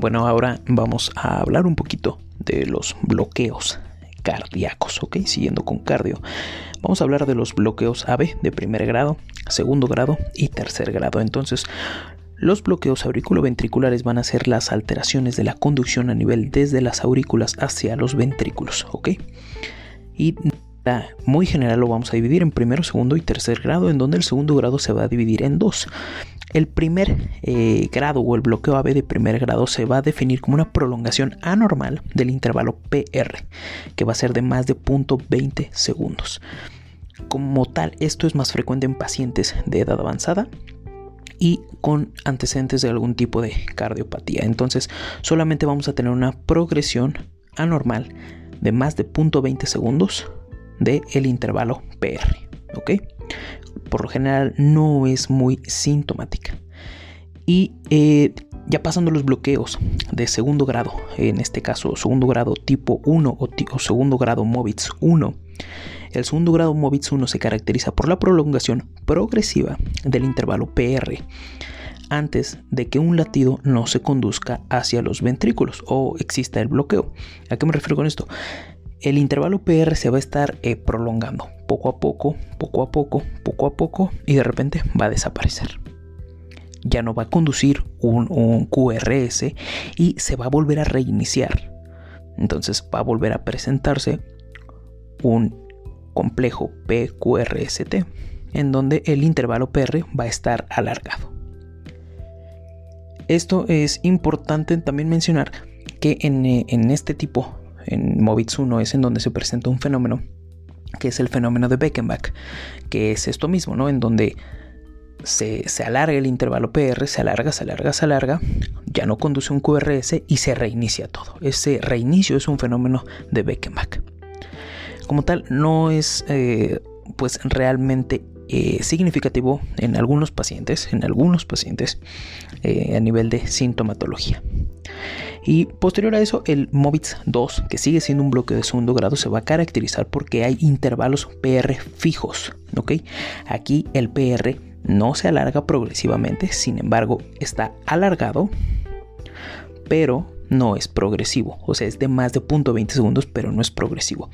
Bueno, ahora vamos a hablar un poquito de los bloqueos cardíacos, ¿ok? Siguiendo con cardio. Vamos a hablar de los bloqueos AB de primer grado, segundo grado y tercer grado. Entonces, los bloqueos auriculoventriculares van a ser las alteraciones de la conducción a nivel desde las aurículas hacia los ventrículos, ¿ok? Y muy general lo vamos a dividir en primero, segundo y tercer grado, en donde el segundo grado se va a dividir en dos. El primer eh, grado o el bloqueo AB de primer grado se va a definir como una prolongación anormal del intervalo PR, que va a ser de más de 0.20 segundos. Como tal, esto es más frecuente en pacientes de edad avanzada y con antecedentes de algún tipo de cardiopatía. Entonces, solamente vamos a tener una progresión anormal de más de 0.20 segundos del el intervalo PR. ¿Ok? por lo general no es muy sintomática. Y eh, ya pasando los bloqueos de segundo grado, en este caso segundo grado tipo 1 o, segundo grado MOVITS 1, el segundo grado MOVITS 1 se caracteriza por la prolongación progresiva del intervalo PR antes de que un latido no se conduzca hacia los ventrículos o exista el bloqueo. ¿A qué me refiero con esto? El intervalo PR se va a estar eh, prolongando poco a poco, poco a poco, poco a poco y de repente va a desaparecer. Ya no va a conducir un, QRS y se va a volver a reiniciar. Entonces va a volver a presentarse un complejo PQRST en donde el intervalo PR va a estar alargado. Esto es importante también mencionar que en, eh, en este tipo en MOVITS 1 es en donde se presenta un fenómeno que es el fenómeno de Beckenbach, que es esto mismo, ¿no? En donde se, se, alarga el intervalo PR, se alarga, se alarga, se alarga, ya no conduce un QRS y se reinicia todo. Ese reinicio es un fenómeno de Beckenbach. Como tal, no es eh, pues realmente eh, significativo en algunos pacientes, en algunos pacientes eh, a nivel de sintomatología. Y posterior a eso, el MOVITS 2, que sigue siendo un bloqueo de segundo grado, se va a caracterizar porque hay intervalos PR fijos. ¿ok? Aquí el PR no se alarga progresivamente, sin embargo, está alargado, pero no es progresivo. O sea, es de más de 0.20 segundos, pero no es progresivo.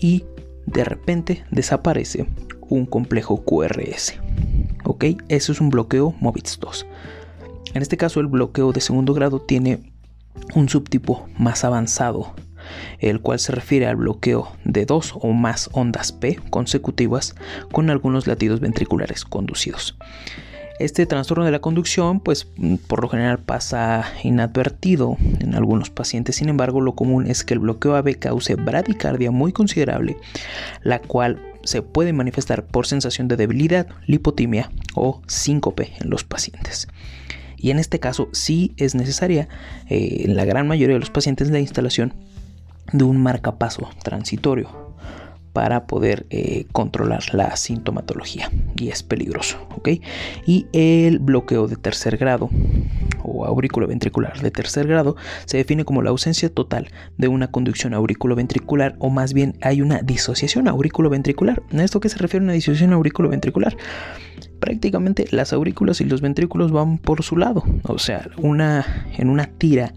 Y de repente desaparece un complejo QRS. ¿Ok? Eso es un bloqueo MOVITS 2. En este caso, el bloqueo de segundo grado tiene un subtipo más avanzado el cual se refiere al bloqueo de dos o más ondas P consecutivas con algunos latidos ventriculares conducidos. Este trastorno de la conducción, pues por lo general pasa inadvertido en algunos pacientes. Sin embargo, lo común es que el bloqueo AB cause bradicardia muy considerable, la cual se puede manifestar por sensación de debilidad, lipotimia o síncope en los pacientes. Y en este caso sí es necesaria eh, en la gran mayoría de los pacientes la instalación de un marcapaso transitorio para poder eh, controlar la sintomatología y es peligroso, ¿ok? Y el bloqueo de tercer grado o auriculoventricular de tercer grado se define como la ausencia total de una conducción auriculoventricular o más bien hay una disociación auriculoventricular. ¿A esto qué se refiere una disociación auriculoventricular? Prácticamente las aurículas y los ventrículos van por su lado, o sea, una en una tira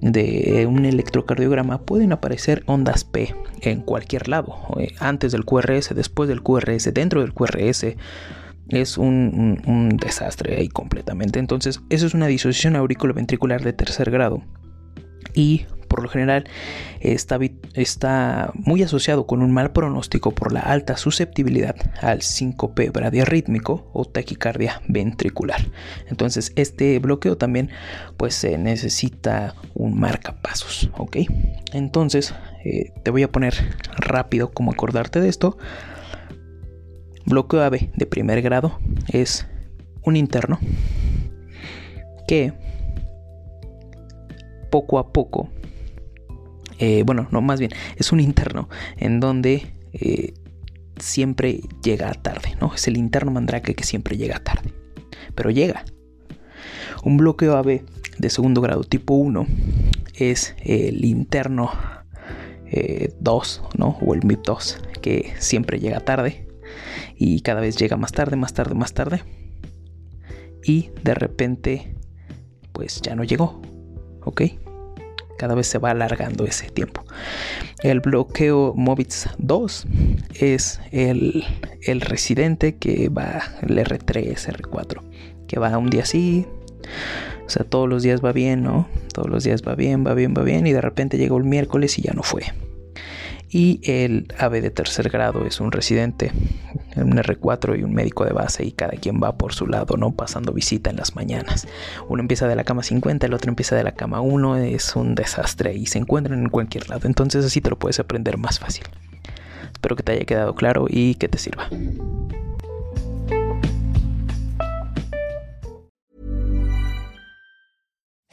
de un electrocardiograma pueden aparecer ondas P en cualquier lado, eh, antes del QRS, después del QRS, dentro del QRS. Es un, desastre ahí completamente. Entonces, eso es una disociación auriculoventricular de tercer grado. Y por lo general está, está, muy asociado con un mal pronóstico por la alta susceptibilidad al síncope bradiarrítmico o taquicardia ventricular. Entonces este bloqueo también pues se necesita un marcapasos, ¿ok? Entonces eh, te voy a poner rápido cómo acordarte de esto. Bloqueo AB de primer grado es un interno que poco a poco eh, bueno, no, más bien, es un interno en donde eh, siempre llega tarde, ¿no? Es el interno mandrake que siempre llega tarde, pero llega. Un bloqueo AB de segundo grado tipo 1 es el interno 2, eh, ¿no? O el MIP2, que siempre llega tarde y cada vez llega más tarde, más tarde, más tarde. Y de repente, pues ya no llegó, ¿ok? Cada vez se va alargando ese tiempo. El bloqueo Movitz 2 es el, residente que va, el R3, R4, que va un día así, o sea, todos los días va bien, ¿no? Todos los días va bien, va bien, va bien, y de repente llegó el miércoles y ya no fue y el ave de tercer grado es un residente, un R4 y un médico de base y cada quien va por su lado, ¿no? Pasando visita en las mañanas. Uno empieza de la cama 50, el otro empieza de la cama 1, es un desastre y se encuentran en cualquier lado, entonces así te lo puedes aprender más fácil. Espero que te haya quedado claro y que te sirva.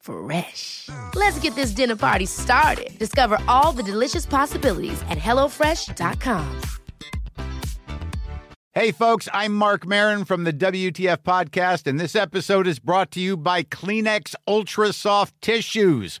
Fresh. Let's get this dinner party started. Discover all the delicious possibilities at hellofresh.com. Hey, folks, I'm Mark Marin from the WTF Podcast, and this episode is brought to you by Kleenex Ultra Soft Tissues